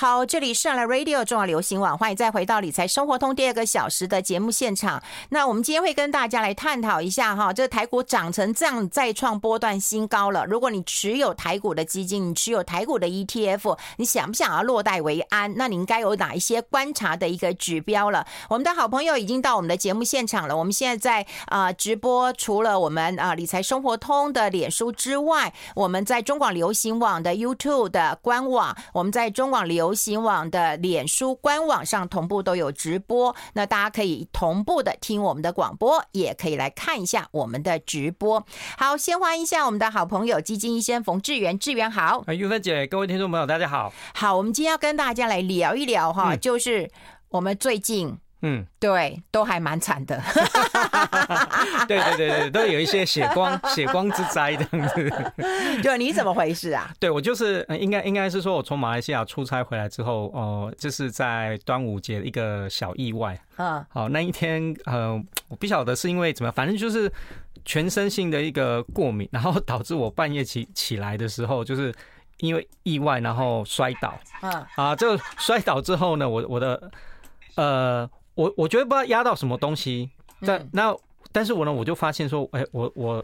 好，这里是来 Radio 中广流行网，欢迎再回到理财生活通第二个小时的节目现场。那我们今天会跟大家来探讨一下哈，这个台股涨成这样，再创波段新高了。如果你持有台股的基金，你持有台股的 ETF，你想不想要落袋为安？那你应该有哪一些观察的一个指标了？我们的好朋友已经到我们的节目现场了。我们现在在啊、直播，除了我们啊、理财生活通的脸书之外，我们在中广流行网的 YouTube 的官网，我们在中广流行网的脸书官网上同步都有直播，那大家可以同步的听我们的广播，也可以来看一下我们的直播。好，先欢迎一下我们的好朋友基金医生冯志源，志源好。玉芬姐，各位听众朋友，大家好。好，我们今天要跟大家来聊一聊哈，嗯、就是我们最近。嗯，对，都还蛮惨的。对对对对，都有一些血光 血光之灾这样子。就你怎么回事啊？对我就是应该应该是说，我从马来西亚出差回来之后，哦、呃，就是在端午节一个小意外。嗯，好，那一天呃，我不晓得是因为怎么样，反正就是全身性的一个过敏，然后导致我半夜起起来的时候，就是因为意外然后摔倒。嗯，啊，这个摔倒之后呢，我我的呃。我我觉得不知道压到什么东西，但那但是我呢，我就发现说，哎，我我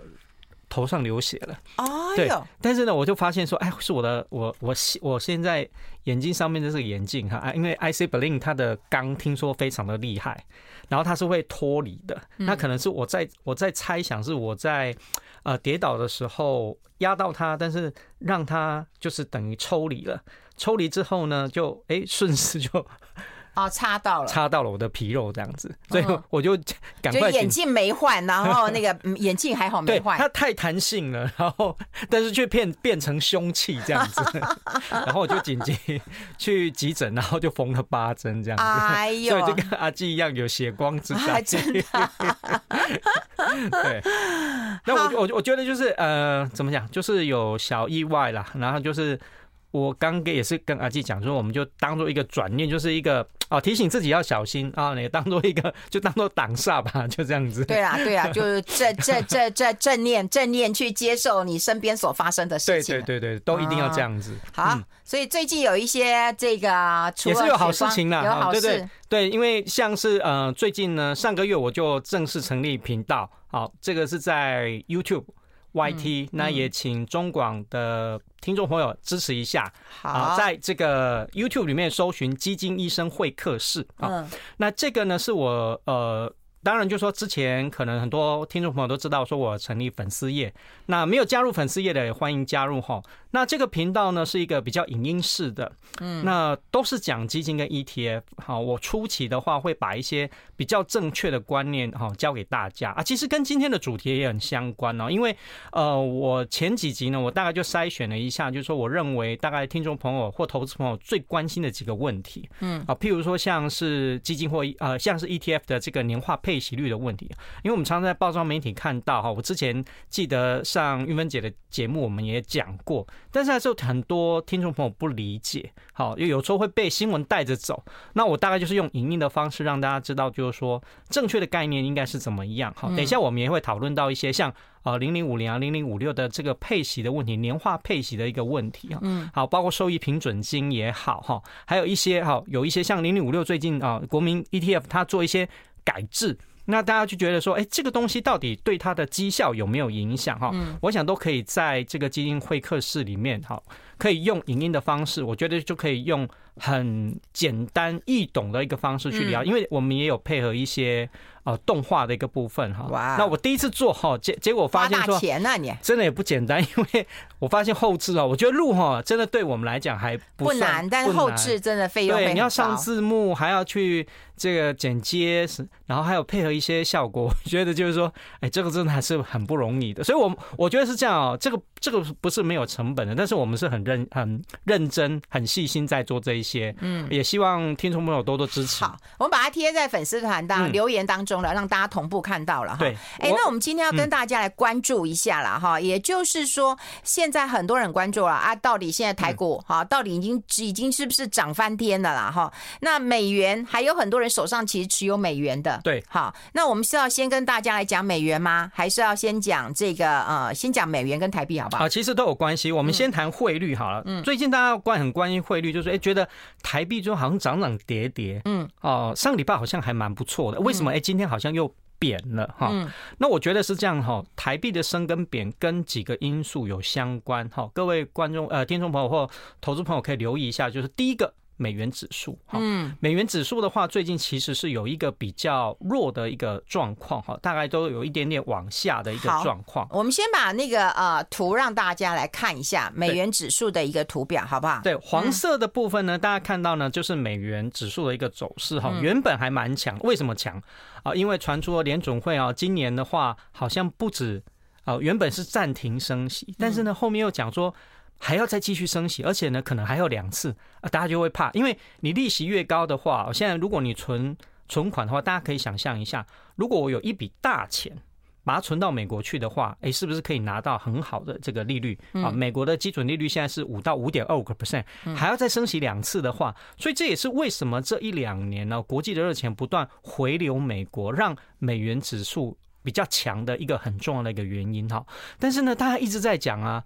头上流血了。哦，对，但是呢，我就发现说，哎，是我的，我我我现在眼睛上面的这个眼镜哈，因为 IC Berlin 它的钢听说非常的厉害，然后它是会脱离的。那可能是我在我在猜想是我在呃跌倒的时候压到它，但是让它就是等于抽离了。抽离之后呢，就哎顺势就。哦，插到了，插到了我的皮肉这样子，所以我就赶快。眼镜没换，然后那个眼镜还好没换。它太弹性了，然后但是却变变成凶器这样子，然后我就紧急去急诊，然后就缝了八针这样子。哎呦，所以就跟阿基一样有血光之灾。真的。对，那我我我觉得就是呃，怎么讲，就是有小意外啦，然后就是。我刚刚也是跟阿纪讲说，我们就当做一个转念，就是一个哦提醒自己要小心啊，你当做一个就当做挡煞吧，就这样子。对啊，对啊，就是正正正正正念正念去接受你身边所发生的事情。对对对对，都一定要这样子。好，所以最近有一些这个也是有好事情啦，有好事。对对对，因为像是呃最近呢，上个月我就正式成立频道，好，这个是在 YouTube。YT，那也请中广的听众朋友支持一下。好，在这个 YouTube 里面搜寻“基金医生会客室”啊。那这个呢，是我呃。当然，就说之前可能很多听众朋友都知道，说我成立粉丝页，那没有加入粉丝页的也欢迎加入哈。那这个频道呢是一个比较影音式的，嗯，那都是讲基金跟 ETF。好，我初期的话会把一些比较正确的观念哈教给大家啊。其实跟今天的主题也很相关哦，因为呃，我前几集呢，我大概就筛选了一下，就是说我认为大概听众朋友或投资朋友最关心的几个问题，嗯啊，譬如说像是基金或呃像是 ETF 的这个年化配。息率的问题，因为我们常常在报章媒体看到哈，我之前记得上玉芬姐的节目，我们也讲过，但是还是有很多听众朋友不理解，好，又有时候会被新闻带着走。那我大概就是用影音的方式让大家知道，就是说正确的概念应该是怎么样。好，等一下我们也会讨论到一些像呃零零五零啊零零五六的这个配息的问题，年化配息的一个问题啊，嗯，好，包括收益平准金也好哈，还有一些哈，有一些像零零五六最近啊国民 ETF 它做一些。改制，那大家就觉得说，哎，这个东西到底对它的绩效有没有影响？哈，我想都可以在这个基金会客室里面，哈，可以用影音的方式，我觉得就可以用很简单易懂的一个方式去聊，因为我们也有配合一些。哦，动画的一个部分哈，哇！那我第一次做哈，结结果发现说，真的也不简单，因为我发现后置啊，我觉得录哈真的对我们来讲还不难，但是后置真的费用对，你要上字幕，还要去这个剪接，然后还有配合一些效果，我觉得就是说，哎，这个真的还是很不容易的。所以，我我觉得是这样哦，这个这个不是没有成本的，但是我们是很认很认真、很细心在做这一些，嗯，也希望听众朋友多多支持。好，我们把它贴在粉丝团当留言当中。中了，让大家同步看到了哈。对，哎，那我们今天要跟大家来关注一下了哈，也就是说，现在很多人关注了啊，到底现在台股哈，到底已经已经是不是涨翻天了啦哈？那美元还有很多人手上其实持有美元的，对，好，那我们是要先跟大家来讲美元吗？还是要先讲这个呃，先讲美元跟台币好不好？啊，其实都有关系。我们先谈汇率好了。嗯，最近大家关很关心汇率，就是哎，觉得台币就好像涨涨跌跌。嗯，哦，上礼拜好像还蛮不错的，为什么？哎，今天好像又贬了哈。那我觉得是这样哈，台币的升跟贬跟几个因素有相关哈。各位观众呃，听众朋友或投资朋友可以留意一下，就是第一个。美元指数，嗯，美元指数的话，最近其实是有一个比较弱的一个状况，哈，大概都有一点点往下的一个状况。我们先把那个呃图让大家来看一下美元指数的一个图表，好不好？对，黄色的部分呢，大家看到呢，就是美元指数的一个走势，哈，原本还蛮强，为什么强啊？因为传出了联总会啊，今年的话好像不止啊，原本是暂停升息，但是呢，后面又讲说。还要再继续升息，而且呢，可能还有两次啊，大家就会怕，因为你利息越高的话，现在如果你存存款的话，大家可以想象一下，如果我有一笔大钱，把它存到美国去的话，哎，是不是可以拿到很好的这个利率啊？美国的基准利率现在是五到五点二五个 percent，还要再升息两次的话，所以这也是为什么这一两年呢，国际的热钱不断回流美国，让美元指数比较强的一个很重要的一个原因哈。但是呢，大家一直在讲啊。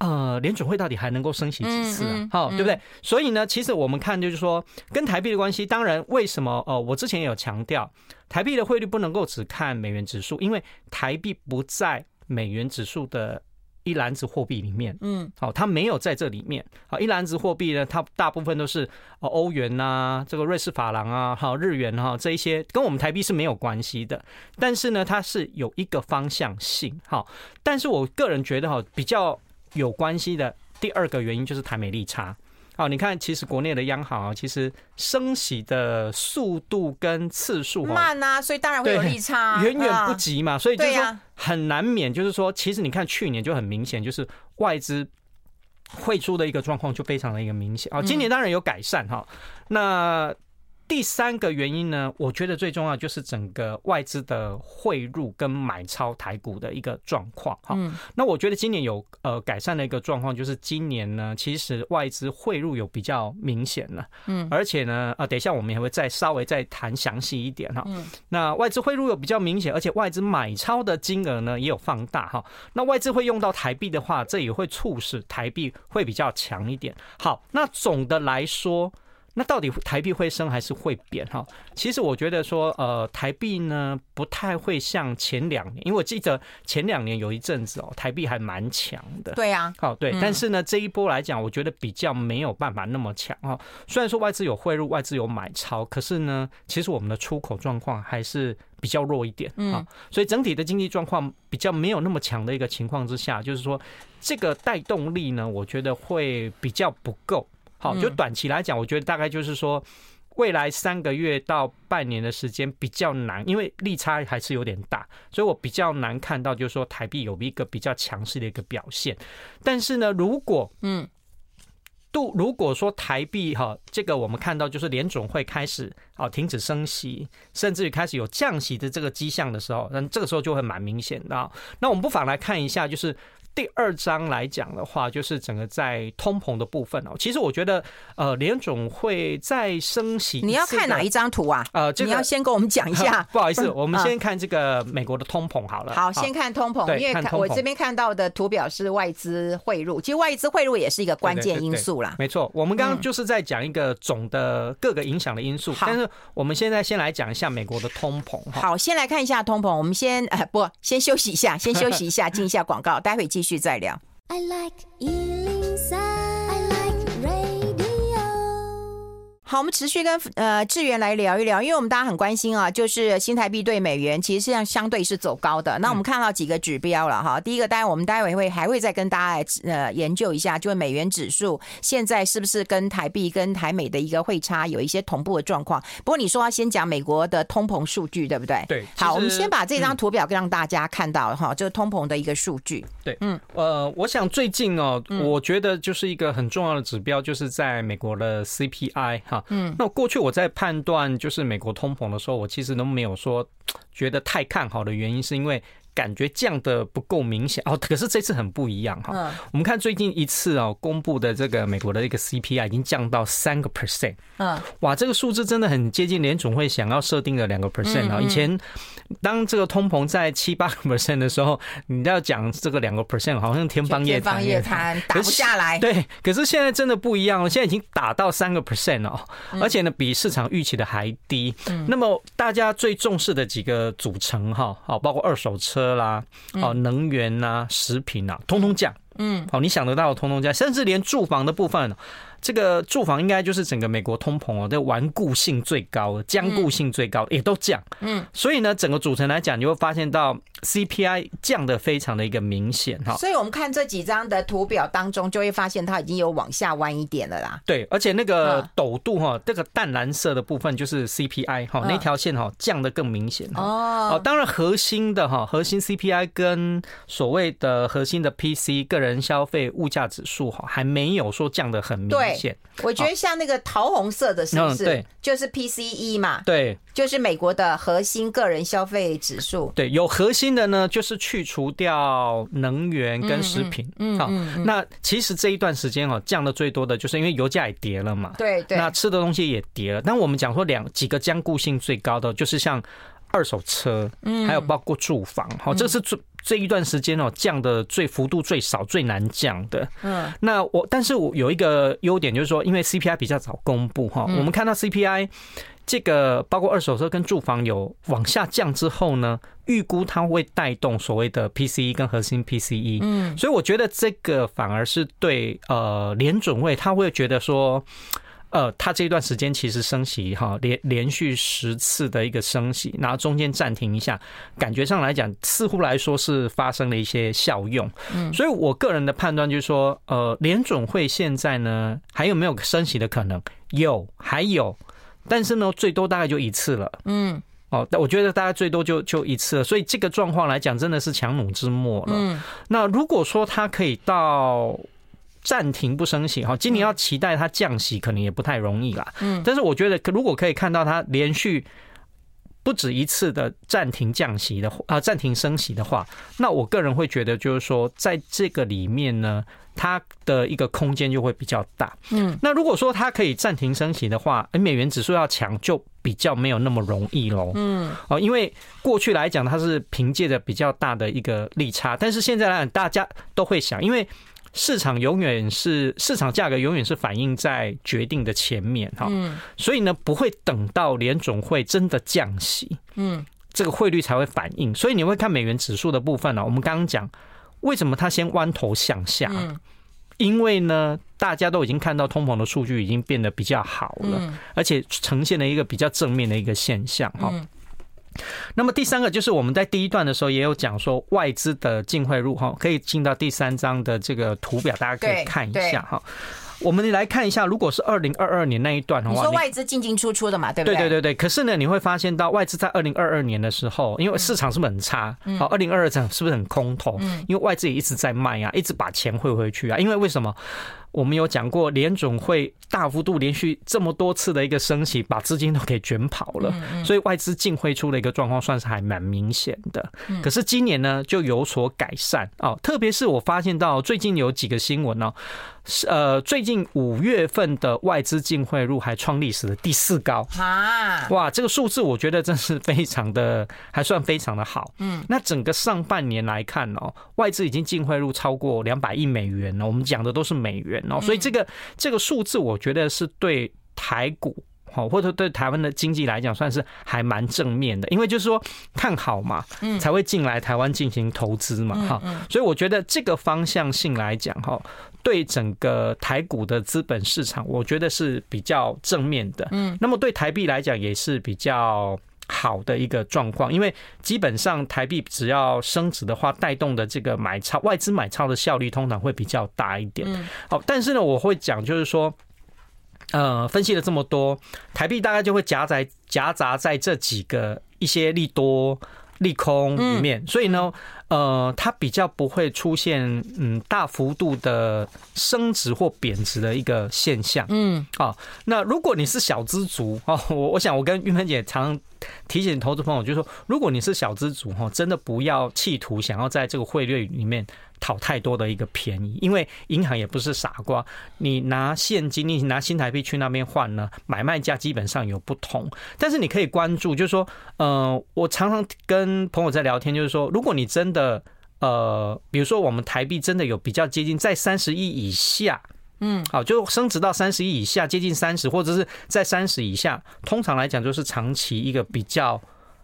呃，联准会到底还能够升息几次啊？好，对不对？所以呢，其实我们看就是说，跟台币的关系，当然为什么？呃，我之前也有强调，台币的汇率不能够只看美元指数，因为台币不在美元指数的一篮子货币里面。嗯，好，它没有在这里面。好，一篮子货币呢，它大部分都是呃欧元呐，这个瑞士法郎啊，好，日元哈，这一些跟我们台币是没有关系的。但是呢，它是有一个方向性。好，但是我个人觉得哈，比较。有关系的第二个原因就是台美利差。好，你看，其实国内的央行啊，其实升息的速度跟次数慢啊，所以当然会有利差，远远不及嘛。所以就是说很难免，就是说，其实你看去年就很明显，就是外资汇出的一个状况就非常的一个明显。啊，今年当然有改善哈。那第三个原因呢，我觉得最重要就是整个外资的汇入跟买超台股的一个状况哈。那我觉得今年有呃改善的一个状况，就是今年呢，其实外资汇入有比较明显了。嗯，而且呢，呃，等一下我们也会再稍微再谈详细一点哈。嗯，那外资汇入有比较明显，而且外资买超的金额呢也有放大哈。那外资会用到台币的话，这也会促使台币会比较强一点。好，那总的来说。那到底台币会升还是会贬？哈，其实我觉得说，呃，台币呢不太会像前两年，因为我记得前两年有一阵子哦，台币还蛮强的。对呀，好对，但是呢，这一波来讲，我觉得比较没有办法那么强哈。虽然说外资有汇入，外资有买超，可是呢，其实我们的出口状况还是比较弱一点啊。所以整体的经济状况比较没有那么强的一个情况之下，就是说这个带动力呢，我觉得会比较不够。好，就短期来讲，我觉得大概就是说，未来三个月到半年的时间比较难，因为利差还是有点大，所以我比较难看到就是说台币有一个比较强势的一个表现。但是呢，如果嗯，度如果说台币哈，这个我们看到就是联总会开始啊停止升息，甚至于开始有降息的这个迹象的时候，那这个时候就会蛮明显的。那我们不妨来看一下，就是。第二章来讲的话，就是整个在通膨的部分哦。其实我觉得，呃，联总会再升息。你要看哪一张图啊？呃，这个、你要先跟我们讲一下。不好意思，我们先看这个美国的通膨好了。好，先看通膨，因为我这边看到的图表是外资汇入，其实外资汇入也是一个关键因素啦。没错，我们刚刚就是在讲一个总的各个影响的因素，但是我们现在先来讲一下美国的通膨。好，先来看一下通膨。我们先呃不，先休息一下，先休息一下，进一下广告，待会继续再聊。I like 好，我们持续跟呃志源来聊一聊，因为我们大家很关心啊，就是新台币对美元其实实际上相对是走高的。那我们看到几个指标了哈，第一个当然我们待会会还会再跟大家来呃研究一下，就是美元指数现在是不是跟台币跟台美的一个汇差有一些同步的状况。不过你说要先讲美国的通膨数据，对不对？对。好，我们先把这张图表让大家看到哈，就是通膨的一个数据。对，嗯，呃，我想最近哦，我觉得就是一个很重要的指标，就是在美国的 CPI 哈。哈。嗯，那过去我在判断就是美国通膨的时候，我其实都没有说觉得太看好的原因，是因为。感觉降的不够明显哦，可是这次很不一样哈。嗯，我们看最近一次哦公布的这个美国的一个 CPI 已经降到三个 percent。嗯，哇，这个数字真的很接近联总会想要设定的两个 percent 啊。以前当这个通膨在七八个 percent 的时候，你要讲这个两个 percent 好像天方夜谭，夜谭打不下来。对，可是现在真的不一样了，现在已经打到三个 percent 哦，而且呢比市场预期的还低。嗯，那么大家最重视的几个组成哈，好，包括二手车。车啦，哦，能源呐、啊，食品啊，通通降。嗯，好，你想得到的通通降，甚至连住房的部分。这个住房应该就是整个美国通膨哦，这顽固性最高、僵固性最高，也都降。嗯，所以呢，整个组成来讲，你会发现到 CPI 降的非常的一个明显哈。所以我们看这几张的图表当中，就会发现它已经有往下弯一点了啦。对，而且那个陡度哈，这个淡蓝色的部分就是 CPI 哈，那条线哈降的更明显哦。哦，当然核心的哈，核心 CPI 跟所谓的核心的 PC 个人消费物价指数哈，还没有说降的很明显。对，我觉得像那个桃红色的，是不是？对，就是 PCE 嘛。对，就是美国的核心个人消费指数。对，有核心的呢，就是去除掉能源跟食品。嗯，好，那其实这一段时间哦，降的最多的就是因为油价也跌了嘛。对对。那吃的东西也跌了。但我们讲说两几个坚固性最高的，就是像二手车，嗯，还有包括住房。好，这是最。这一段时间哦，降的最幅度最少、最难降的。嗯，那我但是我有一个优点，就是说，因为 CPI 比较早公布哈，我们看到 CPI 这个包括二手车跟住房有往下降之后呢，预估它会带动所谓的 PCE 跟核心 PCE。嗯，所以我觉得这个反而是对呃联准会他会觉得说。呃，他这段时间其实升息哈，连连续十次的一个升息，然后中间暂停一下，感觉上来讲，似乎来说是发生了一些效用。嗯，所以我个人的判断就是说，呃，联准会现在呢还有没有升息的可能？有，还有，但是呢，最多大概就一次了。嗯，哦，但我觉得大概最多就就一次了。所以这个状况来讲，真的是强弩之末了。嗯，那如果说它可以到。暂停不升息哈，今年要期待它降息，可能也不太容易啦。嗯，但是我觉得，如果可以看到它连续不止一次的暂停降息的啊，暂停升息的话，那我个人会觉得，就是说，在这个里面呢，它的一个空间就会比较大。嗯，那如果说它可以暂停升息的话，美元指数要强就比较没有那么容易喽。嗯，哦，因为过去来讲，它是凭借着比较大的一个利差，但是现在来讲，大家都会想，因为。市场永远是市场价格，永远是反映在决定的前面哈，所以呢，不会等到联总会真的降息，嗯，这个汇率才会反应。所以你会看美元指数的部分呢，我们刚刚讲为什么它先弯头向下，因为呢，大家都已经看到通膨的数据已经变得比较好了，而且呈现了一个比较正面的一个现象哈。那么第三个就是我们在第一段的时候也有讲说外资的净汇入哈，可以进到第三张的这个图表，大家可以看一下哈。我们来看一下，如果是二零二二年那一段的话，你说外资进进出出的嘛，对不对？对对对对。可是呢，你会发现到外资在二零二二年的时候，因为市场是不是很差？好，二零二二年是不是很空头？因为外资也一直在卖啊，一直把钱汇回去啊。因为为什么？我们有讲过，联总会大幅度连续这么多次的一个升息，把资金都给卷跑了，所以外资净汇出的一个状况算是还蛮明显的。可是今年呢，就有所改善哦，特别是我发现到最近有几个新闻呢。是呃，最近五月份的外资净汇入还创历史的第四高啊！哇，这个数字我觉得真是非常的，还算非常的好。嗯，那整个上半年来看哦，外资已经净汇入超过两百亿美元了。我们讲的都是美元哦，所以这个这个数字我觉得是对台股。好，或者对台湾的经济来讲，算是还蛮正面的，因为就是说看好嘛，才会进来台湾进行投资嘛，哈，所以我觉得这个方向性来讲，哈，对整个台股的资本市场，我觉得是比较正面的。嗯，那么对台币来讲，也是比较好的一个状况，因为基本上台币只要升值的话，带动的这个买超外资买超的效率通常会比较大一点。好，但是呢，我会讲就是说。呃，分析了这么多，台币大概就会夹在夹杂在这几个一些利多利空里面，所以呢，呃，它比较不会出现嗯大幅度的升值或贬值的一个现象。嗯，好，那如果你是小资族哦，我我想我跟玉芬姐常常提醒投资朋友，就是说，如果你是小资族哈，真的不要企图想要在这个汇率里面。讨太多的一个便宜，因为银行也不是傻瓜，你拿现金，你拿新台币去那边换呢，买卖价基本上有不同。但是你可以关注，就是说，呃，我常常跟朋友在聊天，就是说，如果你真的，呃，比如说我们台币真的有比较接近在三十亿以下，嗯，好，就升值到三十亿以下，接近三十，或者是在三十以下，通常来讲就是长期一个比较。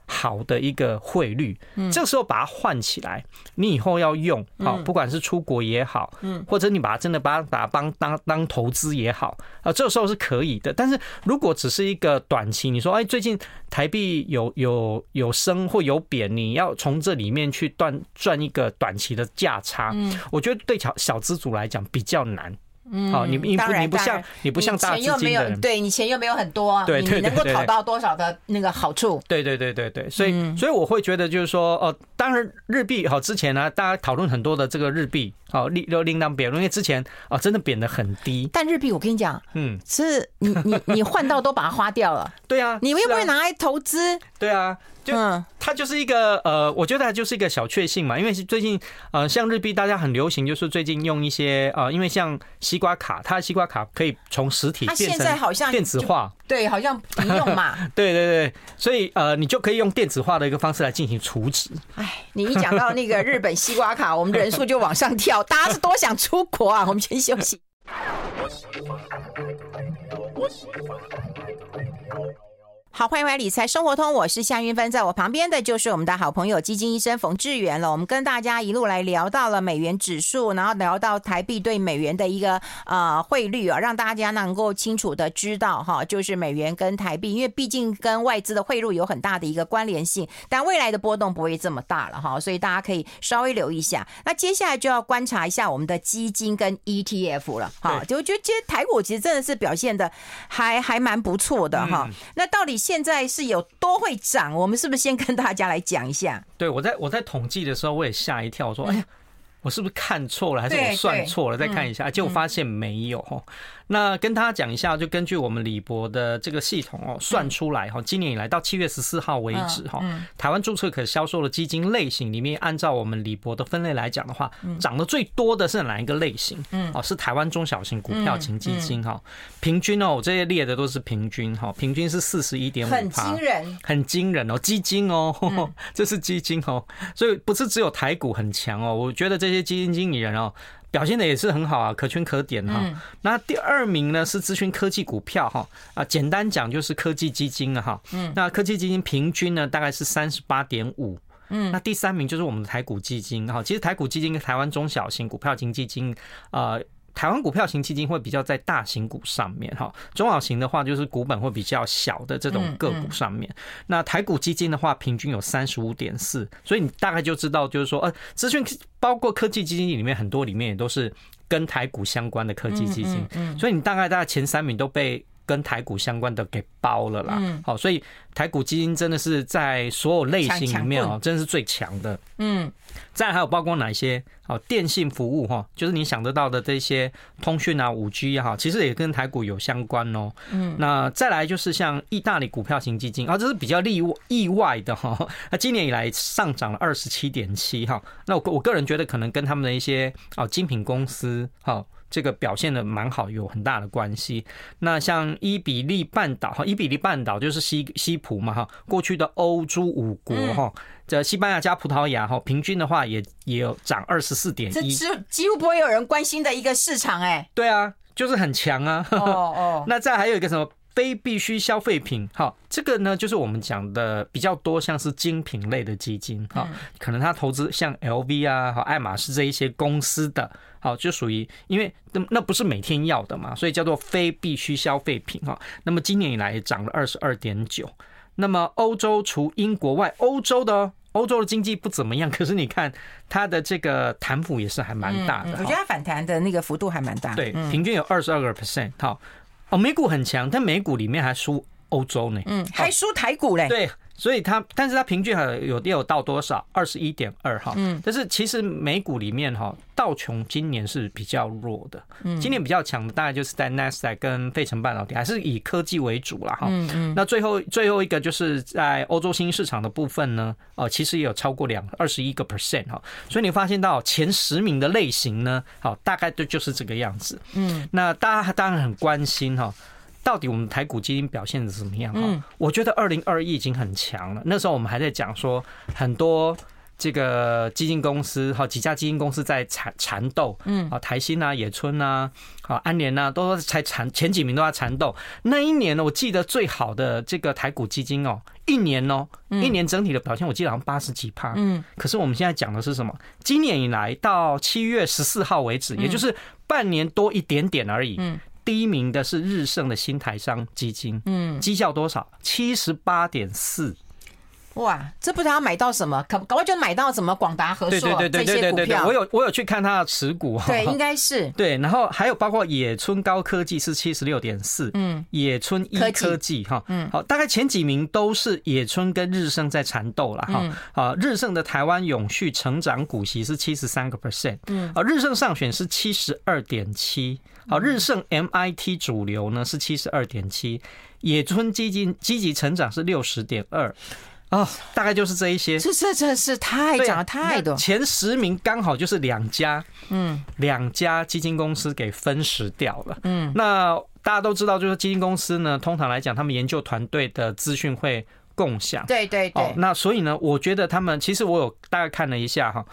好的一个汇率，嗯这个时候把它换起来，你以后要用，好，不管是出国也好，嗯，或者你把它真的把它把它当当当投资也好，啊，这个时候是可以的。但是如果只是一个短期，你说，哎，最近台币有有有升或有贬，你要从这里面去赚赚一个短期的价差，嗯，我觉得对小小资族来讲比较难。嗯，好，你你不你不像你不像大资金的人，你钱又没有，对你钱又没有很多，对，你能够讨到多少的那个好处？对对对对对，所以所以我会觉得就是说，哦，当然日币好之前呢，大家讨论很多的这个日币，好，另又另当别论，因为之前啊真的贬得很低。但日币我跟你讲，嗯，是你你你换到都把它花掉了，对啊，你又不会拿来投资？对啊。就它就是一个呃，我觉得它就是一个小确幸嘛，因为是最近呃，像日币大家很流行，就是最近用一些呃，因为像西瓜卡，它的西瓜卡可以从实体变成电子化，对，好像不用嘛，对对对，所以呃，你就可以用电子化的一个方式来进行储值。哎，你一讲到那个日本西瓜卡，我们人数就往上跳，大家是多想出国啊？我们先休息。好，欢迎回来理财生活通，我是夏云芬，在我旁边的就是我们的好朋友基金医生冯志远了。我们跟大家一路来聊到了美元指数，然后聊到台币对美元的一个呃汇率啊，让大家能够清楚的知道哈，就是美元跟台币，因为毕竟跟外资的汇入有很大的一个关联性，但未来的波动不会这么大了哈，所以大家可以稍微留意一下。那接下来就要观察一下我们的基金跟 ETF 了哈，就觉得其实台股其实真的是表现的还还蛮不错的哈。那到底？现在是有多会涨？我们是不是先跟大家来讲一下？对，我在我在统计的时候，我也吓一跳，我说：“哎呀，我是不是看错了，还是我算错了？”再看一下，结果发现没有。那跟大家讲一下，就根据我们李博的这个系统哦，算出来哈，今年以来到七月十四号为止哈，台湾注册可销售的基金类型里面，按照我们李博的分类来讲的话，涨得最多的是哪一个类型？嗯，哦，是台湾中小型股票型基金哈，平均哦，我这些列的都是平均哈，平均是四十一点五，很惊人，很惊人哦，基金哦，这是基金哦，所以不是只有台股很强哦，我觉得这些基金经理人哦。表现的也是很好啊，可圈可点哈。那第二名呢是资讯科技股票哈啊，简单讲就是科技基金了哈。嗯，那科技基金平均呢大概是三十八点五。嗯，那第三名就是我们的台股基金哈。其实台股基金跟台湾中小型股票型基金啊。台湾股票型基金会比较在大型股上面哈，中小型的话就是股本会比较小的这种个股上面。那台股基金的话，平均有三十五点四，所以你大概就知道，就是说，呃，资讯包括科技基金里面很多里面也都是跟台股相关的科技基金，嗯。所以你大概大概前三名都被跟台股相关的给包了啦。好，所以台股基金真的是在所有类型里面哦，真的是最强的。嗯。再还有包括哪些？哦，电信服务哈，就是你想得到的这些通讯啊、五 G 哈，其实也跟台股有相关哦。嗯，那再来就是像意大利股票型基金啊，这是比较例意外的哈。那今年以来上涨了二十七点七哈。那我我个人觉得可能跟他们的一些哦精品公司哈。这个表现的蛮好，有很大的关系。那像伊比利半岛哈，伊比利半岛就是西西葡嘛哈，过去的欧洲五国哈，这西班牙加葡萄牙哈，平均的话也也有涨二十四点一，这几乎不会有人关心的一个市场哎。对啊，就是很强啊。哦哦。那再还有一个什么？非必需消费品，哈，这个呢就是我们讲的比较多，像是精品类的基金，哈，可能他投资像 LV 啊、和爱马仕这一些公司的，好，就属于因为那那不是每天要的嘛，所以叫做非必需消费品，哈。那么今年以来涨了二十二点九。那么欧洲除英国外，欧洲的欧洲的经济不怎么样，可是你看它的这个弹幅也是还蛮大的，我觉得它反弹的那个幅度还蛮大，对，平均有二十二个 percent，好。哦，美股很强，但美股里面还输欧洲呢。嗯，还输台股嘞。对，所以它，但是它平均还有有到多少？二十一点二哈。嗯。但是其实美股里面哈，道琼今年是比较弱的。嗯。今年比较强的大概就是在 Nasdaq 跟费城半导体，还是以科技为主了哈。嗯嗯。那最后最后一个就是在欧洲新兴市场的部分呢，哦，其实也有超过两二十一个 percent 哈。所以你发现到前十名的类型呢，好，大概就就是这个样子。嗯。那大家当然很关心哈。到底我们台股基金表现的怎么样？嗯，我觉得二零二一已经很强了。那时候我们还在讲说，很多这个基金公司，好几家基金公司在缠缠斗，嗯，啊，台新啊、野村啊、啊安联啊，都才缠前几名都在缠斗。那一年呢，我记得最好的这个台股基金哦，一年哦，一年整体的表现，我记得好像八十几趴。嗯，可是我们现在讲的是什么？今年以来到七月十四号为止，也就是半年多一点点而已。嗯。第一名的是日盛的新台商基金，嗯，绩效多少？七十八点四。哇，这不知道要买到什么，可搞不好就买到什么广达、和硕这些股票。我有我有去看他的持股，对，应该是对。然后还有包括野村高科技是七十六点四，嗯，野村一科技哈，嗯，好，大概前几名都是野村跟日盛在缠斗了哈。啊，日盛的台湾永续成长股息是七十三个 percent，嗯，啊，日盛上选是七十二点七。好，日盛 MIT 主流呢是七十二点七，野村基金积极成长是六十点二，哦，大概就是这一些。这这这是太讲了太多，前十名刚好就是两家，嗯，两家基金公司给分食掉了。嗯，那大家都知道，就是基金公司呢，通常来讲，他们研究团队的资讯会共享。对对对。那所以呢，我觉得他们其实我有大概看了一下哈，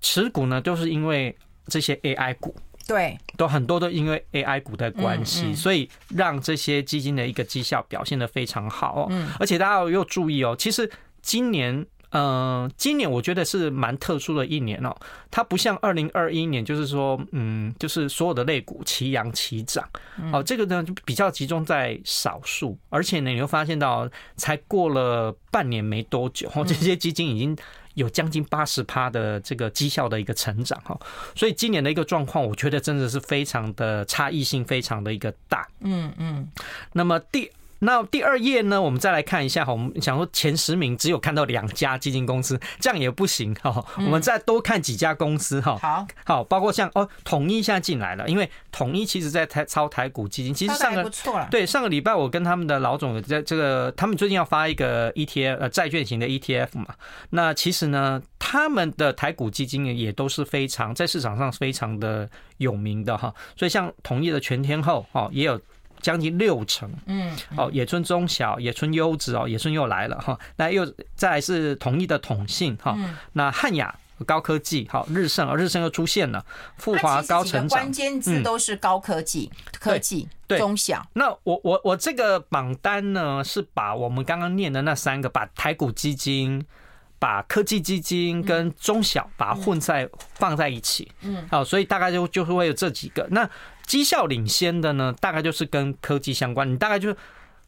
持股呢都是因为这些 AI 股。对，都很多都因为 AI 股的关系，所以让这些基金的一个绩效表现的非常好哦。嗯，而且大家要注意哦，其实今年，嗯，今年我觉得是蛮特殊的一年哦。它不像二零二一年，就是说，嗯，就是所有的类股齐扬齐涨。哦，这个呢就比较集中在少数，而且呢，你会发现到才过了半年没多久，这些基金已经。有将近八十趴的这个绩效的一个成长哈，所以今年的一个状况，我觉得真的是非常的差异性非常的一个大。嗯嗯，那么第。那第二页呢，我们再来看一下哈。我们想说前十名只有看到两家基金公司，这样也不行哈。我们再多看几家公司哈。好，好，包括像哦，统一现在进来了，因为统一其实在台超台股基金，其实上个对上个礼拜我跟他们的老总在这个，他们最近要发一个 ETF 呃债券型的 ETF 嘛。那其实呢，他们的台股基金也都是非常在市场上非常的有名的哈。所以像统一的全天候哦也有。将近六成，嗯，哦，野村中小、野村优质哦，野村又来了哈，那又再来是统一的统信哈，那汉雅高科技好，日盛啊，日盛又出现了，富华高成长，关键字都是高科技、科技、中小。那我我我这个榜单呢，是把我们刚刚念的那三个，把台股基金、把科技基金跟中小把它混在放在一起，嗯，好，所以大概就就是会有这几个。那。绩效领先的呢，大概就是跟科技相关。你大概就是，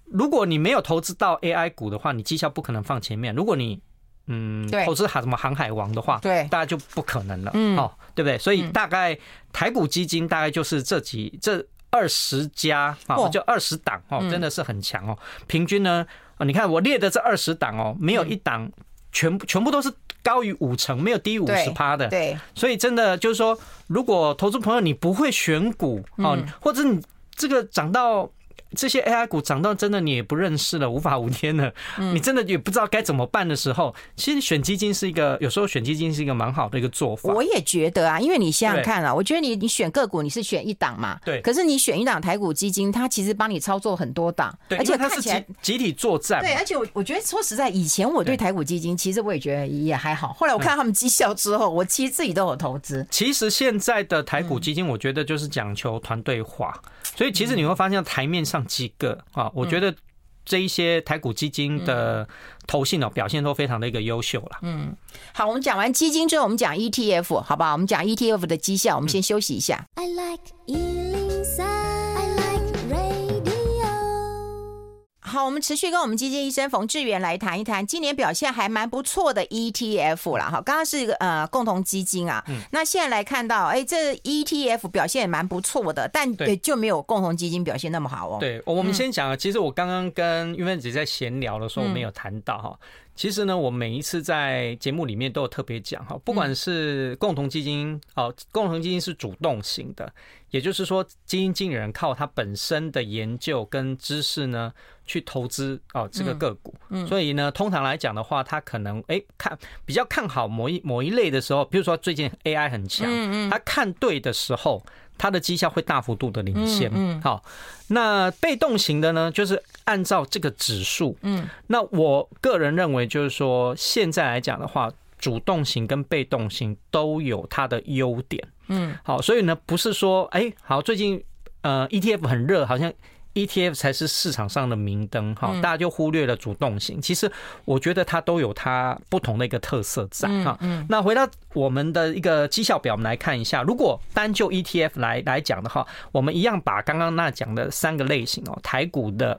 如果你没有投资到 AI 股的话，你绩效不可能放前面。如果你嗯投资什么航海王的话，对，大家就不可能了。嗯，哦，对不对？所以大概台股基金大概就是这几这二十家啊，就二十档哦，真的是很强哦。平均呢，你看我列的这二十档哦，没有一档全部全部都是。高于五成，没有低于五十趴的，对，所以真的就是说，如果投资朋友你不会选股哦，或者你这个涨到。这些 AI 股涨到真的你也不认识了，无法无天了，你真的也不知道该怎么办的时候，其实选基金是一个，有时候选基金是一个蛮好的一个做法。我也觉得啊，因为你想想看啊，我觉得你你选个股你是选一档嘛，对。可是你选一档台股基金，它其实帮你操作很多档，而且它是集集体作战。对，而且我我觉得说实在，以前我对台股基金其实我也觉得也还好，后来我看他们绩效之后，我其实自己都有投资。其实现在的台股基金，我觉得就是讲求团队化。所以其实你会发现台面上几个啊，我觉得这一些台股基金的投信哦表现都非常的一个优秀了。嗯，好，我们讲完基金之后，我们讲 ETF 好不好？我们讲 ETF 的绩效，我们先休息一下。I like 好，我们持续跟我们基金医生冯志远来谈一谈今年表现还蛮不错的 ETF 啦。哈，刚刚是一个呃共同基金啊，嗯、那现在来看到，哎，这 ETF 表现也蛮不错的，但也就没有共同基金表现那么好哦。对，我们先讲啊，其实我刚刚跟玉芬姐在闲聊的时候，我们有谈到哈。嗯其实呢，我每一次在节目里面都有特别讲哈，不管是共同基金哦，共同基金是主动型的，也就是说，基金经理人靠他本身的研究跟知识呢去投资哦这个个股，所以呢，通常来讲的话，他可能哎看比较看好某一某一类的时候，比如说最近 AI 很强，他看对的时候。它的绩效会大幅度的领先，嗯，好，那被动型的呢，就是按照这个指数，嗯，那我个人认为就是说，现在来讲的话，主动型跟被动型都有它的优点，嗯，好，所以呢，不是说，哎，好，最近呃 ETF 很热，好像。ETF 才是市场上的明灯哈，大家就忽略了主动型。其实我觉得它都有它不同的一个特色在哈。那回到我们的一个绩效表，我们来看一下。如果单就 ETF 来来讲的话，我们一样把刚刚那讲的三个类型哦，台股的。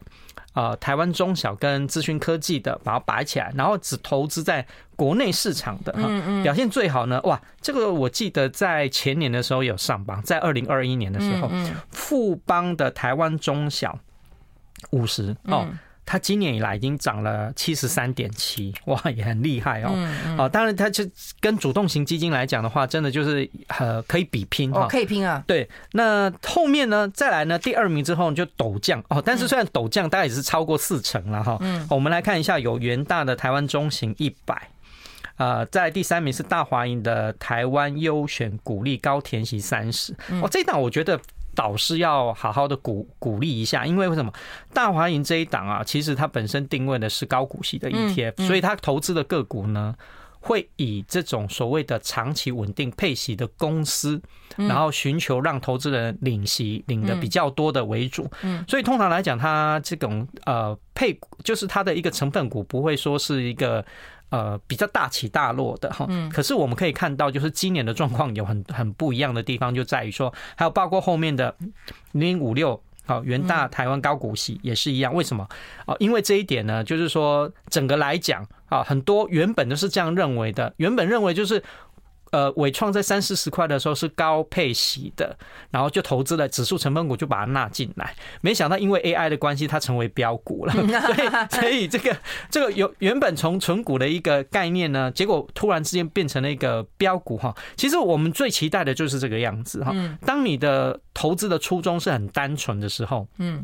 啊，台湾中小跟资讯科技的，把它摆起来，然后只投资在国内市场的哈，表现最好呢。哇，这个我记得在前年的时候有上榜，在二零二一年的时候，富邦的台湾中小五十哦。它今年以来已经涨了七十三点七，哇，也很厉害哦。哦，当然，它就跟主动型基金来讲的话，真的就是呃可以比拼哈，可以拼啊。对，那后面呢，再来呢，第二名之后就陡降哦，但是虽然陡降，大概也是超过四成了哈。嗯，我们来看一下，有元大的台湾中型一百，呃，在第三名是大华银的台湾优选股利高填息三十。哦，这一档我觉得。导师要好好的鼓鼓励一下，因为为什么？大华银这一档啊，其实它本身定位的是高股息的 ETF，所以它投资的个股呢，会以这种所谓的长期稳定配息的公司，然后寻求让投资人领息领的比较多的为主。嗯所以通常来讲，它这种呃配就是它的一个成分股不会说是一个。呃，比较大起大落的哈，可是我们可以看到，就是今年的状况有很很不一样的地方，就在于说，还有包括后面的零零五六，好，元大台湾高股息也是一样。为什么？哦，因为这一点呢，就是说整个来讲啊，很多原本都是这样认为的，原本认为就是。呃，伟创在三四十块的时候是高配息的，然后就投资了指数成分股，就把它纳进来。没想到因为 AI 的关系，它成为标股了。所以，所以这个这个有原本从存股的一个概念呢，结果突然之间变成了一个标股哈。其实我们最期待的就是这个样子哈。当你的投资的初衷是很单纯的时候，嗯，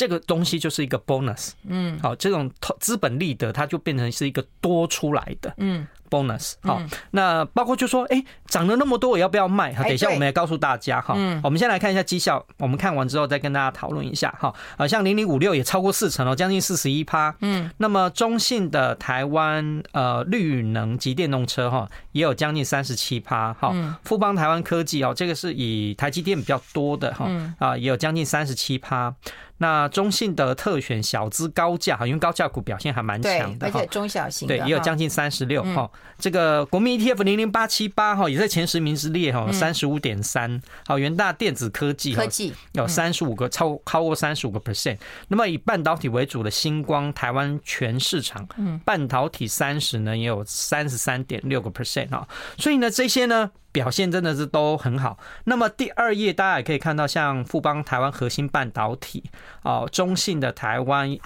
这个东西就是一个 bonus，嗯，好，这种投资本利得它就变成是一个多出来的，嗯。bonus 好，那包括就说，哎，涨了那么多，我要不要卖？好，等一下我们也告诉大家哈。我们先来看一下绩效，我们看完之后再跟大家讨论一下哈。啊，像零零五六也超过四成哦，将近四十一趴。嗯，那么中信的台湾呃绿能及电动车哈，也有将近三十七趴。哈，富邦台湾科技哦，这个是以台积电比较多的哈，啊，也有将近三十七趴。那中信的特选小资高价哈，因为高价股表现还蛮强的，而且中小型对也有将近三十六哈。这个国民 ETF 零零八七八哈，也在前十名之列哈，三十五点三。好，元大电子科技科技有三十五个超超过三十五个 percent。那么以半导体为主的星光台湾全市场，半导体三十呢也有三十三点六个 percent 哈。所以呢这些呢。表现真的是都很好。那么第二页大家也可以看到，像富邦台湾核心半导体哦，中信的台湾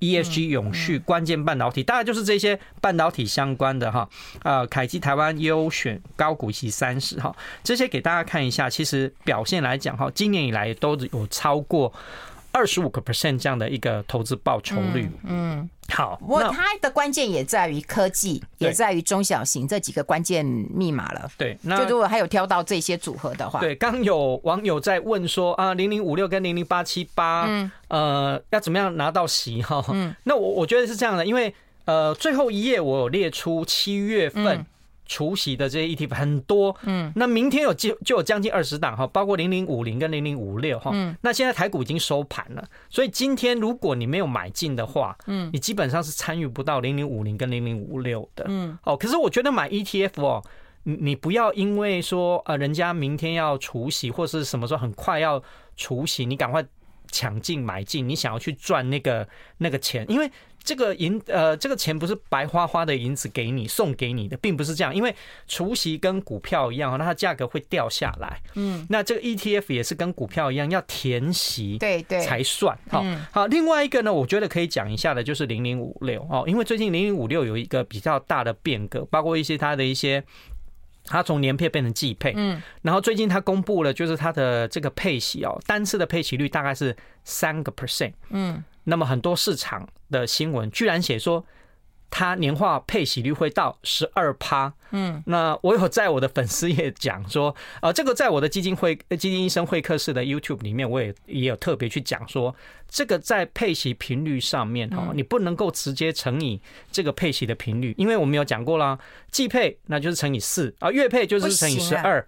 ESG 永续关键半导体，大概就是这些半导体相关的哈。呃，凯基台湾优选高股息三十哈，这些给大家看一下。其实表现来讲哈，今年以来都有超过。二十五个 percent 这样的一个投资报酬率，嗯，好。不过它的关键也在于科技，也在于中小型这几个关键密码了。对，那就如果还有挑到这些组合的话，对，刚有网友在问说啊，零零五六跟零零八七八，嗯，呃，要怎么样拿到席哈？嗯，那我我觉得是这样的，因为呃，最后一页我有列出七月份。除息的这些 ETF 很多，嗯，那明天有就就有将近二十档哈，包括零零五零跟零零五六哈，嗯，那现在台股已经收盘了，所以今天如果你没有买进的话，嗯，你基本上是参与不到零零五零跟零零五六的，嗯，哦，可是我觉得买 ETF 哦，你你不要因为说呃人家明天要除息或是什么时候很快要除息，你赶快。抢进买进，你想要去赚那个那个钱，因为。这个银呃，这个钱不是白花花的银子给你送给你的，并不是这样。因为除息跟股票一样，那它价格会掉下来。嗯，那这个 ETF 也是跟股票一样，要填息对对才算。好，好。另外一个呢，我觉得可以讲一下的，就是零零五六哦，因为最近零零五六有一个比较大的变革，包括一些它的一些，它从年配变成季配。嗯，然后最近它公布了，就是它的这个配息哦，单次的配息率大概是三个 percent。嗯。那么很多市场的新闻居然写说，它年化配息率会到十二趴。嗯，那我有在我的粉丝也讲说，呃，这个在我的基金会基金医生会客室的 YouTube 里面，我也也有特别去讲说，这个在配息频率上面哈，你不能够直接乘以这个配息的频率，因为我们有讲过啦，季配那就是乘以四啊，月配就是乘以十二。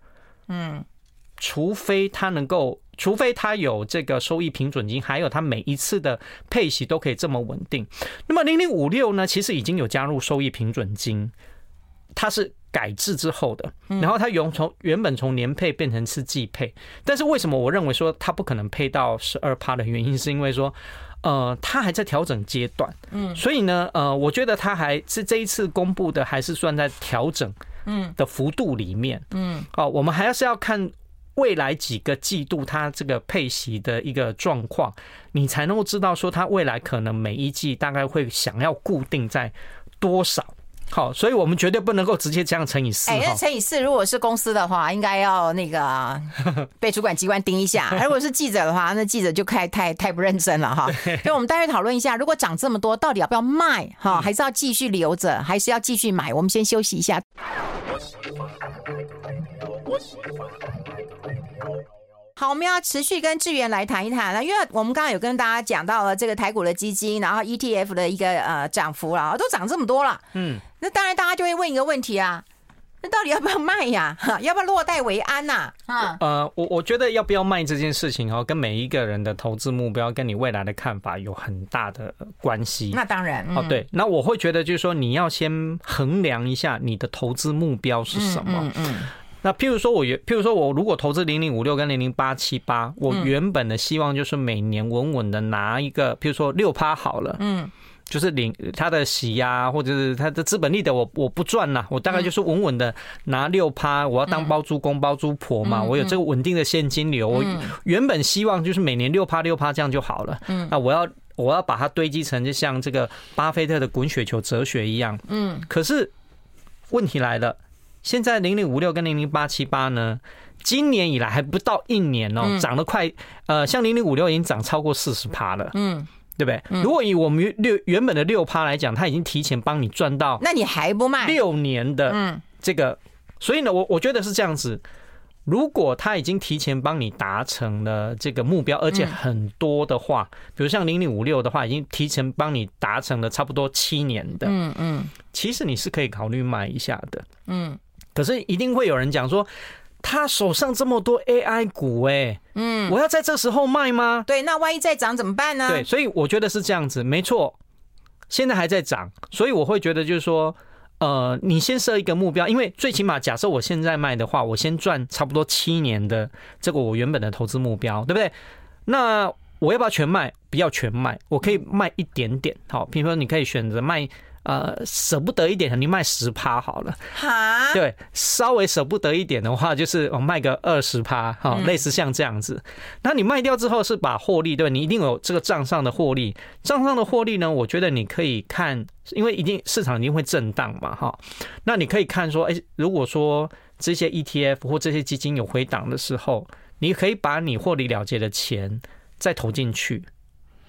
嗯，除非它能够。除非他有这个收益平准金，还有他每一次的配息都可以这么稳定。那么零零五六呢，其实已经有加入收益平准金，它是改制之后的。然后它原从原本从年配变成是季配，但是为什么我认为说它不可能配到十二趴的原因，是因为说，呃，它还在调整阶段。嗯，所以呢，呃，我觉得它还是这一次公布的还是算在调整嗯的幅度里面。嗯，哦，我们还是要看。未来几个季度，它这个配息的一个状况，你才能够知道说它未来可能每一季大概会想要固定在多少。好，所以我们绝对不能够直接这样乘以四。哎，乘以四，如果是公司的话，应该要那个 被主管机关盯一下；如果是记者的话，那记者就太太太不认真了哈。所以我们待会讨论一下，如果涨这么多，到底要不要卖？哈，还是要继续留着，还是要继续买？我们先休息一下。好，我们要持续跟智源来谈一谈了，因为我们刚刚有跟大家讲到了这个台股的基金，然后 ETF 的一个呃涨幅了，都涨这么多了，嗯，那当然大家就会问一个问题啊，那到底要不要卖呀？要不要落袋为安呐？啊，呃，我我觉得要不要卖这件事情哦，跟每一个人的投资目标跟你未来的看法有很大的关系。那当然，哦，对，那我会觉得就是说你要先衡量一下你的投资目标是什么，嗯。嗯那譬如说，我原譬如说，我如果投资零零五六跟零零八七八，我原本的希望就是每年稳稳的拿一个，譬如说六趴好了，嗯，就是领他的息呀，或者是他的资本利得，我我不赚呐，我大概就是稳稳的拿六趴，我要当包租公包租婆嘛，我有这个稳定的现金流，我原本希望就是每年六趴六趴这样就好了，嗯，那我要我要把它堆积成就像这个巴菲特的滚雪球哲学一样，嗯，可是问题来了。现在零零五六跟零零八七八呢，今年以来还不到一年哦，涨了快呃，像零零五六已经涨超过四十趴了，嗯，对不对？如果以我们六原本的六趴来讲，它已经提前帮你赚到，那你还不卖？六年的嗯。这个，所以呢，我我觉得是这样子。如果他已经提前帮你达成了这个目标，而且很多的话，比如像零零五六的话，已经提前帮你达成了差不多七年的，嗯嗯，其实你是可以考虑买一下的，嗯。可是一定会有人讲说，他手上这么多 AI 股，哎，嗯，我要在这时候卖吗？对，那万一再涨怎么办呢？对，所以我觉得是这样子，没错，现在还在涨，所以我会觉得就是说，呃，你先设一个目标，因为最起码假设我现在卖的话，我先赚差不多七年的这个我原本的投资目标，对不对？那我要不要全卖？不要全卖，我可以卖一点点，好，比如说你可以选择卖。呃，舍不得一点，你卖十趴好了。哈，对，稍微舍不得一点的话，就是我卖个二十趴，哈，类似像这样子。那你卖掉之后是把获利，对，你一定有这个账上的获利。账上的获利呢，我觉得你可以看，因为一定市场一定会震荡嘛，哈。那你可以看说，哎，如果说这些 ETF 或这些基金有回档的时候，你可以把你获利了结的钱再投进去。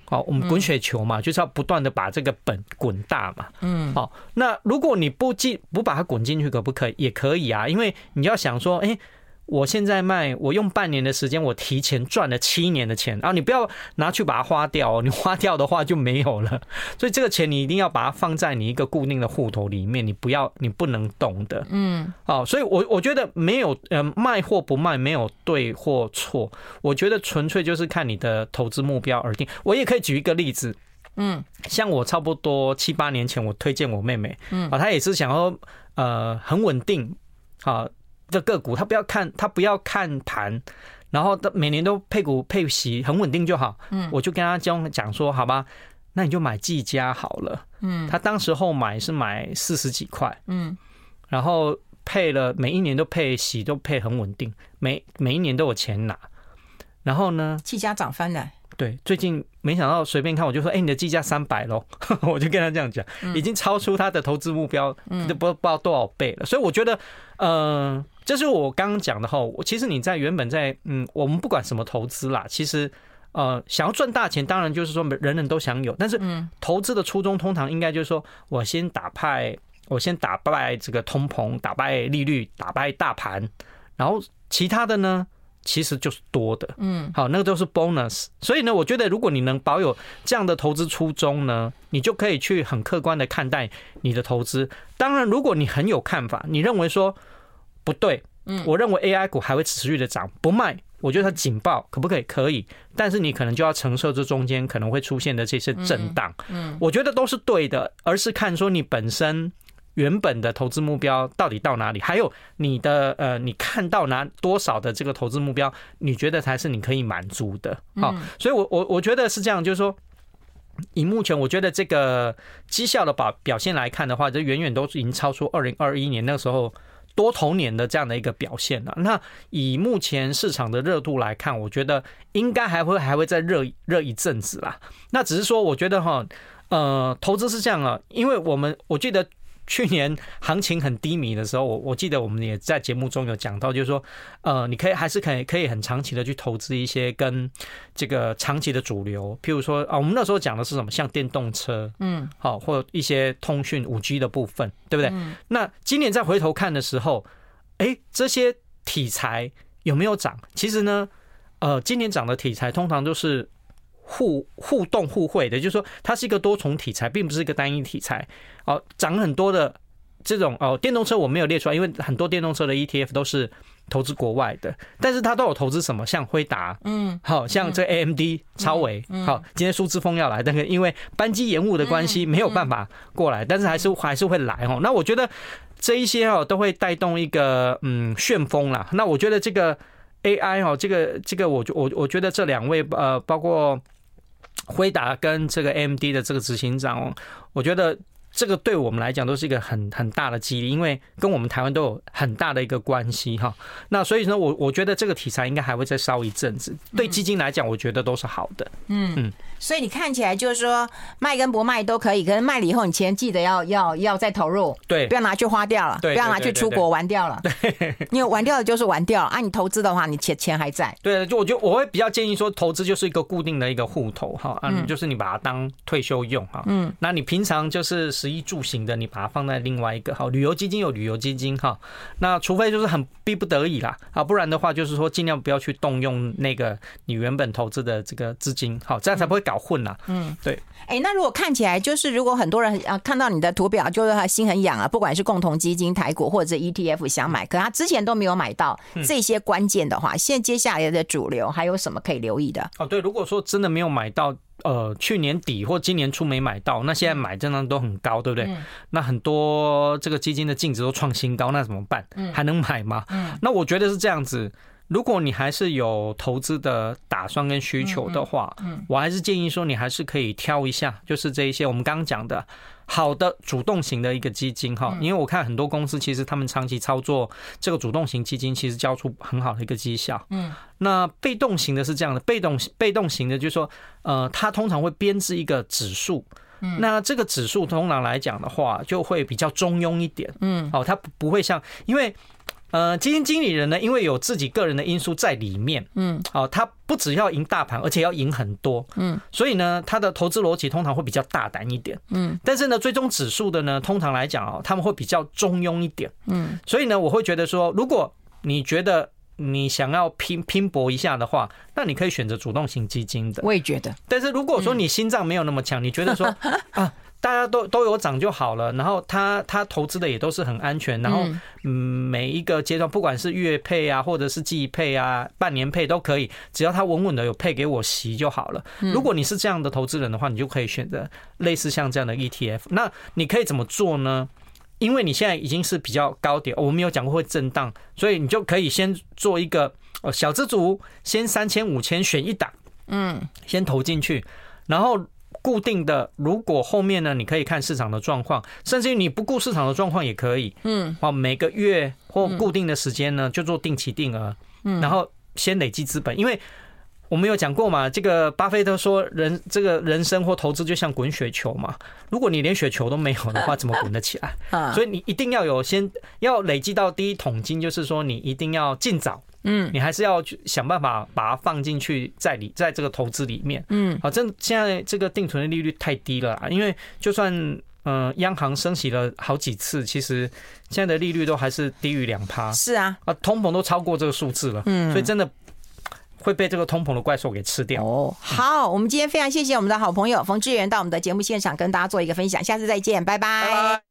好，我们滚雪球嘛，就是要不断的把这个本滚大嘛。嗯，好，那如果你不进不把它滚进去，可不可以？也可以啊，因为你要想说，哎。我现在卖，我用半年的时间，我提前赚了七年的钱啊！你不要拿去把它花掉哦，你花掉的话就没有了。所以这个钱你一定要把它放在你一个固定的户头里面，你不要，你不能动的。嗯，哦，所以我我觉得没有呃卖或不卖没有对或错，我觉得纯粹就是看你的投资目标而定。我也可以举一个例子，嗯，像我差不多七八年前，我推荐我妹妹，嗯，啊，她也是想要呃很稳定，啊。的个股，他不要看，他不要看盘，然后每年都配股配息很稳定就好。嗯，我就跟他讲讲说，好吧，那你就买技嘉好了。嗯，他当时候买是买四十几块。嗯，然后配了每一年都配息，都配很稳定，每每一年都有钱拿。然后呢，技嘉涨翻了。对，最近没想到随便看我就说，哎，你的技嘉三百喽，我就跟他这样讲，已经超出他的投资目标，就不不知道多少倍了。所以我觉得，呃，这是我刚刚讲的哈。其实你在原本在嗯，我们不管什么投资啦，其实呃，想要赚大钱，当然就是说人人都想有，但是投资的初衷通常应该就是说我先打败，我先打败这个通膨，打败利率，打败大盘，然后其他的呢？其实就是多的，嗯，好，那个都是 bonus。所以呢，我觉得如果你能保有这样的投资初衷呢，你就可以去很客观的看待你的投资。当然，如果你很有看法，你认为说不对，嗯，我认为 AI 股还会持续的涨，不卖，我觉得它警报可不可以？可以，但是你可能就要承受这中间可能会出现的这些震荡，嗯，我觉得都是对的，而是看说你本身。原本的投资目标到底到哪里？还有你的呃，你看到拿多少的这个投资目标，你觉得才是你可以满足的？好，所以我我我觉得是这样，就是说，以目前我觉得这个绩效的表表现来看的话，这远远都已经超出二零二一年那个时候多头年的这样的一个表现了。那以目前市场的热度来看，我觉得应该还会还会再热热一阵子啦。那只是说，我觉得哈，呃，投资是这样啊，因为我们我记得。去年行情很低迷的时候，我我记得我们也在节目中有讲到，就是说，呃，你可以还是可以可以很长期的去投资一些跟这个长期的主流，譬如说啊，我们那时候讲的是什么，像电动车，嗯，好，或一些通讯五 G 的部分，对不对？那今年再回头看的时候，哎，这些题材有没有涨？其实呢，呃，今年涨的题材通常都是。互互动互惠的，就是说它是一个多重题材，并不是一个单一题材。哦，涨很多的这种哦，电动车我没有列出来，因为很多电动车的 ETF 都是投资国外的，但是它都有投资什么，像辉达，嗯，好像这 AMD、超微，好，今天苏之峰要来，但是因为班机延误的关系没有办法过来，但是还是还是会来哦。那我觉得这一些哦都会带动一个嗯旋风啦。那我觉得这个 AI 哦，这个这个我我我觉得这两位呃包括。辉达跟这个 AMD 的这个执行长，我觉得。这个对我们来讲都是一个很很大的激励，因为跟我们台湾都有很大的一个关系哈。那所以呢，我我觉得这个题材应该还会再烧一阵子。对基金来讲，我觉得都是好的。嗯嗯。所以你看起来就是说卖跟不卖都可以，可是卖了以后，你钱记得要要要再投入，对，不要拿去花掉了，不要拿去出国玩掉了。对，因为玩掉了就是玩掉了啊。你投资的话，你钱钱还在。对，就我觉得我会比较建议说，投资就是一个固定的一个户头哈，嗯，就是你把它当退休用哈。嗯，那你平常就是。食衣住行的，你把它放在另外一个好，旅游基金有旅游基金哈，那除非就是很逼不得已啦啊，不然的话就是说尽量不要去动用那个你原本投资的这个资金，好，这样才不会搞混了。嗯，对。哎，那如果看起来就是如果很多人啊看到你的图表，就是他心很痒啊，不管是共同基金、台股或者 ETF 想买，可他之前都没有买到这些关键的话，现在接下来的主流还有什么可以留意的？哦，对，如果说真的没有买到。呃，去年底或今年初没买到，那现在买真的都很高，对不对？那很多这个基金的净值都创新高，那怎么办？还能买吗？嗯那我觉得是这样子，如果你还是有投资的打算跟需求的话，嗯我还是建议说你还是可以挑一下，就是这一些我们刚刚讲的。好的主动型的一个基金哈，因为我看很多公司其实他们长期操作这个主动型基金，其实交出很好的一个绩效。嗯，那被动型的是这样的，被动被动型的就是说，呃，它通常会编制一个指数。嗯，那这个指数通常来讲的话，就会比较中庸一点。嗯，哦，它不会像因为。呃，基金经理人呢，因为有自己个人的因素在里面，嗯，哦，他不只要赢大盘，而且要赢很多，嗯，所以呢，他的投资逻辑通常会比较大胆一点，嗯，但是呢，追踪指数的呢，通常来讲哦，他们会比较中庸一点，嗯，所以呢，我会觉得说，如果你觉得你想要拼拼搏一下的话，那你可以选择主动型基金的，我也觉得，但是如果说你心脏没有那么强，你觉得说 啊。大家都都有涨就好了，然后他他投资的也都是很安全，然后嗯，每一个阶段不管是月配啊，或者是季配啊，半年配都可以，只要他稳稳的有配给我息就好了。如果你是这样的投资人的话，你就可以选择类似像这样的 ETF。那你可以怎么做呢？因为你现在已经是比较高点，我们有讲过会震荡，所以你就可以先做一个呃小资族，先三千五千选一档，嗯，先投进去，然后固定的，如果后面呢，你可以看市场的状况，甚至于你不顾市场的状况也可以，嗯，哦，每个月或固定的时间呢，就做定期定额，嗯，然后先累积资本，因为。我们有讲过嘛？这个巴菲特说，人这个人生或投资就像滚雪球嘛。如果你连雪球都没有的话，怎么滚得起来 啊？所以你一定要有先要累积到第一桶金，就是说你一定要尽早，嗯，你还是要去想办法把它放进去在里，在这个投资里面，嗯，好，这现在这个定存的利率太低了，因为就算嗯央行升息了好几次，其实现在的利率都还是低于两趴，是啊，啊，通膨都超过这个数字了，嗯，所以真的。会被这个通膨的怪兽给吃掉哦。好，我们今天非常谢谢我们的好朋友冯志源到我们的节目现场跟大家做一个分享，下次再见，拜拜。拜拜。